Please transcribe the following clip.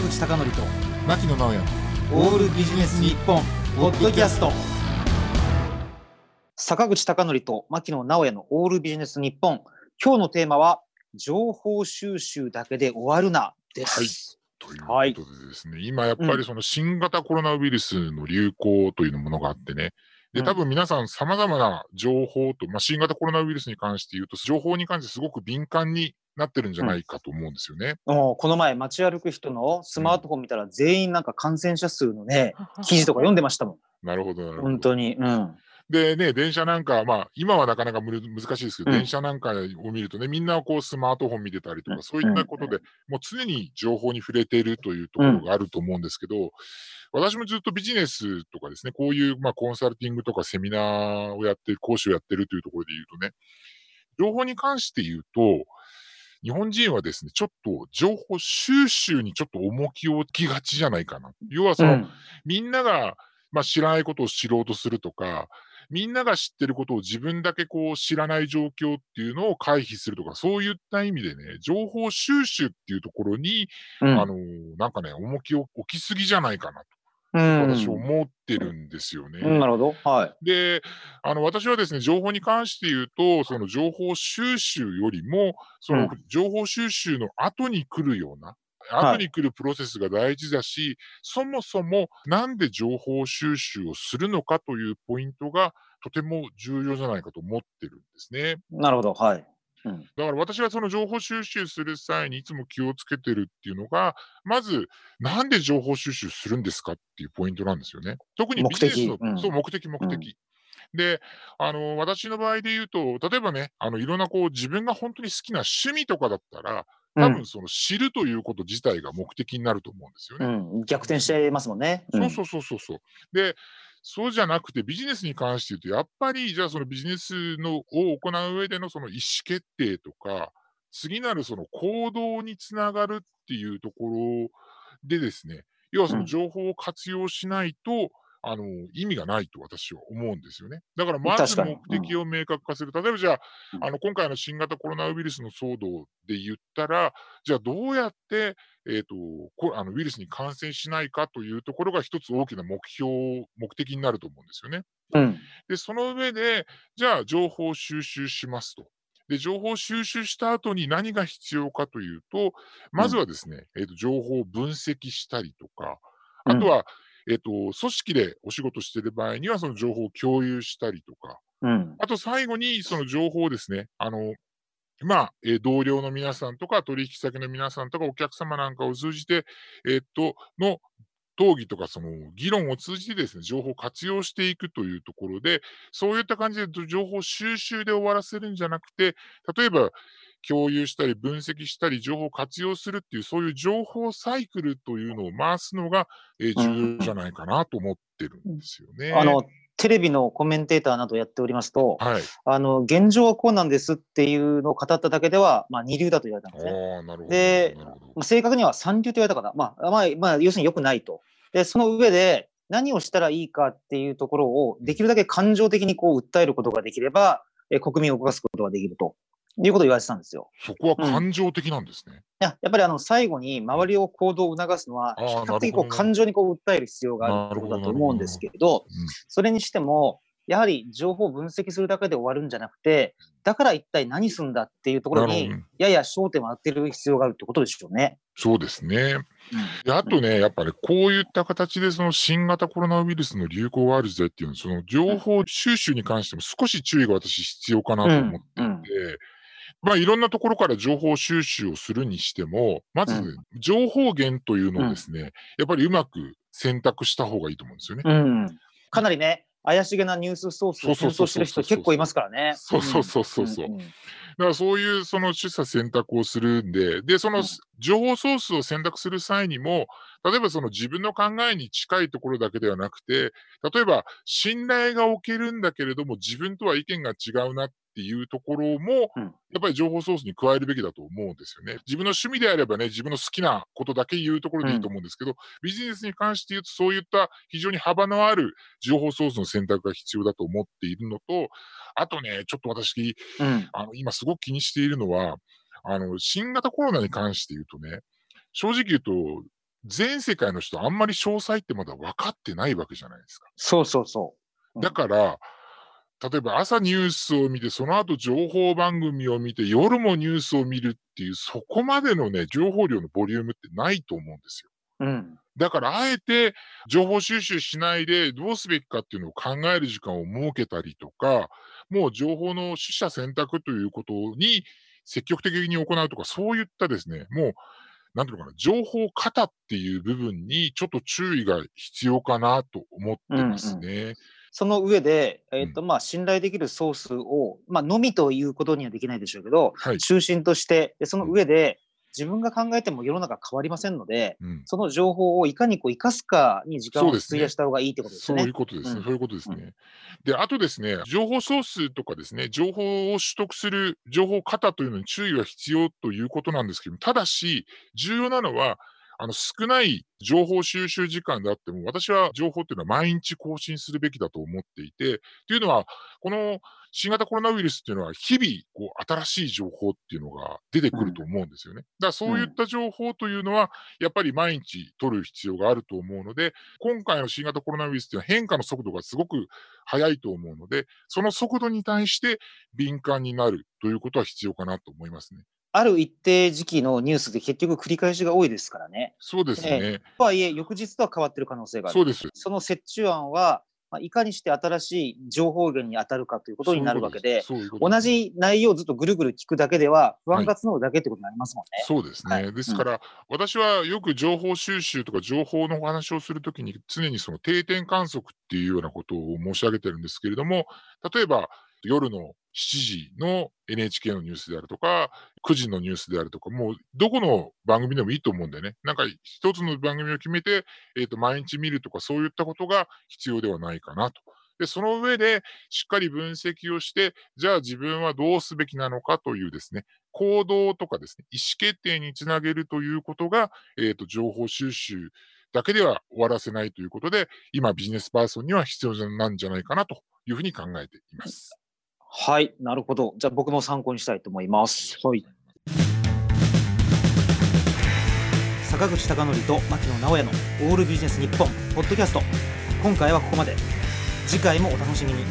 坂口孝則と牧野直哉。オールビジネス日本ポッドキャスト。坂口孝則と牧野直哉のオールビジネス日本。今日のテーマは情報収集だけで終わるな。です、ということでですね、今やっぱりその新型コロナウイルスの流行というものがあってね、で、うん。多分皆さん様々な情報と、まあ、新型コロナウイルスに関して言うと、情報に関してすごく敏感になってるんじゃないかと思うんですよね。もうこの前街歩く人のスマートフォン見たら全員なんか感染者数のね記事とか読んでましたもん。なるほど、なるほど。本当に。うんでね、電車なんか、まあ、今はなかなか難しいですけど、うん。電車なんかを見るとね、みんなこうスマートフォン見てたりとか、うん。そういったことで、もう常に情報に触れているというところがあると思うんですけど、私もずっとビジネスとかですね、こういう、まあ、コンサルティングとかセミナーをやってる、講師をやってるというところで言うとね、情報に関して言うと、日本人はですね、ちょっと情報収集にちょっと重きを置きがちじゃないかな。要はその、うん。みんなが、まあ、知らないことを知ろうとするとか、みんなが知ってることを自分だけこう知らない状況っていうのを回避するとか、そういった意味でね、情報収集っていうところに、うん。あのーなんかね、重きを置きすぎじゃないかなと、うん。私思ってるんですよね。うん。なるほど。はい。で、あの、私はですね、情報に関して言うと、その情報収集よりも、そのうん。情報収集の後に来るような、はい後に来るプロセスが大事だし、そもそもなんで情報収集をするのかというポイントがとても重要じゃないかと思ってるんですね。なるほど。はい。うん。だから私はその情報収集する際にいつも気をつけてるっていうのが、まず、なんで情報収集するんですかっていうポイントなんですよね。特にビジネスの、目的うん。そう、目的、目的。で、あの、私の場合で言うと、例えばね、あの、いろんなこう、自分が本当に好きな趣味とかだったら、多分その知るということ自体が目的になると思うんですよね。うん、うん、逆転しちゃいますもんね。そうそうそうそうそう。で、そうじゃなくてビジネスに関して言うと、やっぱりじゃあそのビジネスのを行う上でのその意思決定とか、次なるその行動につながるっていうところでですね、要はそのうん。情報を活用しないと、あの意味がないと私は思うんですよね。だからまず目的を明確化する。例えばじゃあ、うんあの今回の新型コロナウイルスの騒動で言ったら、じゃあどうやってえー、とこあのウイルスに感染しないかというところが一つ大きな目標、目的になると思うんですよね。うんで、その上で、じゃあ情報収集しますと。で、情報収集した後に何が必要かというと、まずはですね、えーと情報を分析したりとか、あとは、えー、と組織でお仕事している場合には、その情報を共有したりとか、うん。あと最後にその情報をですね、あの、まあ、えー同僚の皆さんとか、取引先の皆さんとか、お客様なんかを通じて、えーっと、の討議とか、その議論を通じてですね、情報を活用していくというところで、そういった感じで情報収集で終わらせるんじゃなくて、例えば、共有したり分析したり情報を活用するっていうそういう情報サイクルというのを回すのが、えー重要じゃないかなと思ってるんですよね。あのテレビのコメンテーターなどやっておりますと、はい。あの現状はこうなんですっていうのを語っただけでは、まあ、二流だと言われたんですね。で正確には三流と言われたかな、まあまあまあ、要するに良くないと。で、その上で何をしたらいいかっていうところをできるだけ感情的にこう訴えることができれば、えー国民を動かすことができるということを言われてたんですよ。そこは感情的なんですね。いややっぱりあの最後に周りを行動を促すのは、比較的こう感情にこう訴える必要があるってことだと思うんですけれど、それにしても、やはり情報を分析するだけで終わるんじゃなくて、だから一体何すんだっていうところにやや焦点を当てる必要があるってことでしょうね。そうですね。であとね、やっぱね、こういった形でその新型コロナウイルスの流行がある時代っていうのは、その情報収集に関しても少し注意が私必要かなと思っていて、うんうんまあいろんなところから情報収集をするにしても、まず、う情報源というのをですね、やっぱりうまく選択した方がいいと思うんですよね。うん、かなりね、怪しげなニュースソースを検討してる人結構いますからね。そうそうそうそうそう。んんだからそういうその取捨選択をするんで、で、そのうん情報ソースを選択する際にも、例えばその自分の考えに近いところだけではなくて、例えば信頼がおけるんだけれども、自分とは意見が違うなっていうところも、うんやっぱり情報ソースに加えるべきだと思うんですよね。自分の趣味であればね、自分の好きなことだけ言うところでいいと思うんですけど、ビジネスに関して言うと、そういった非常に幅のある情報ソースの選択が必要だと思っているのと、あとね、ちょっと私、うんあの、今すごく気にしているのは、あの、新型コロナに関して言うとね、正直言うと、全世界の人あんまり詳細ってまだ分かってないわけじゃないですか。そうそうそう。うんだから、例えば朝ニュースを見て、その後情報番組を見て、夜もニュースを見るっていう、そこまでのね、情報量のボリュームってないと思うんですよ。うん。だから、あえて情報収集しないでどうすべきかっていうのを考える時間を設けたりとか、もう情報の取捨選択ということに積極的に行うとか、そういったですね、もう、なんていうのかな、情報型っていう部分にちょっと注意が必要かなと思ってますね。その上で、えっ、と、まあ、信頼できるソースを、まあ、のみということにはできないでしょうけど、はい。中心として、でその上で、自分が考えても世の中変わりませんので、うんその情報をいかにこう生かすかに時間を費やした方がいいってことですね。そういうことですね。うんそういうことですね。うんで、あとですね、情報ソースとかですね、情報を取得する情報型というのに注意は必要ということなんですけども、ただし、重要なのは、あの少ない情報収集時間であっても、私は情報っていうのは毎日更新するべきだと思っていて、というのは、この新型コロナウイルスっていうのは、日々こう新しい情報っていうのが出てくると思うんですよね。だからそういった情報というのは、やっぱり毎日取る必要があると思うので、今回の新型コロナウイルスっていうのは変化の速度がすごく速いと思うので、その速度に対して敏感になるということは必要かなと思いますね。ある一定時期のニュースで結局繰り返しが多いですからね。そうですね。とはいえ、翌日とは変わってる可能性がある。そうです。その折衷案は、まあ、いかにして新しい情報源に当たるかということになるわけで、そういう同じ内容をずっとぐるぐる聞くだけでは、不安が募るだけってことになりますもんね。そうですね。はいですから、私はよく情報収集とか情報のお話をするときに、常にその定点観測っていうようなことを申し上げてるんですけれども、例えば夜の7時の NHK のニュースであるとか、9時のニュースであるとか、もうどこの番組でもいいと思うんだよね。なんか一つの番組を決めて、えっ、と、毎日見るとか、そういったことが必要ではないかなと。で、その上でしっかり分析をして、じゃあ自分はどうすべきなのかというですね、行動とかですね、意思決定につなげるということが、えっ、と、情報収集だけでは終わらせないということで、今ビジネスパーソンには必要なんじゃないかなというふうに考えています。はい、なるほど。じゃあ僕も参考にしたいと思います。はい。坂口孝則と牧野直哉のオールビジネス日本ポッドキャスト今回はここまで次回もお楽しみに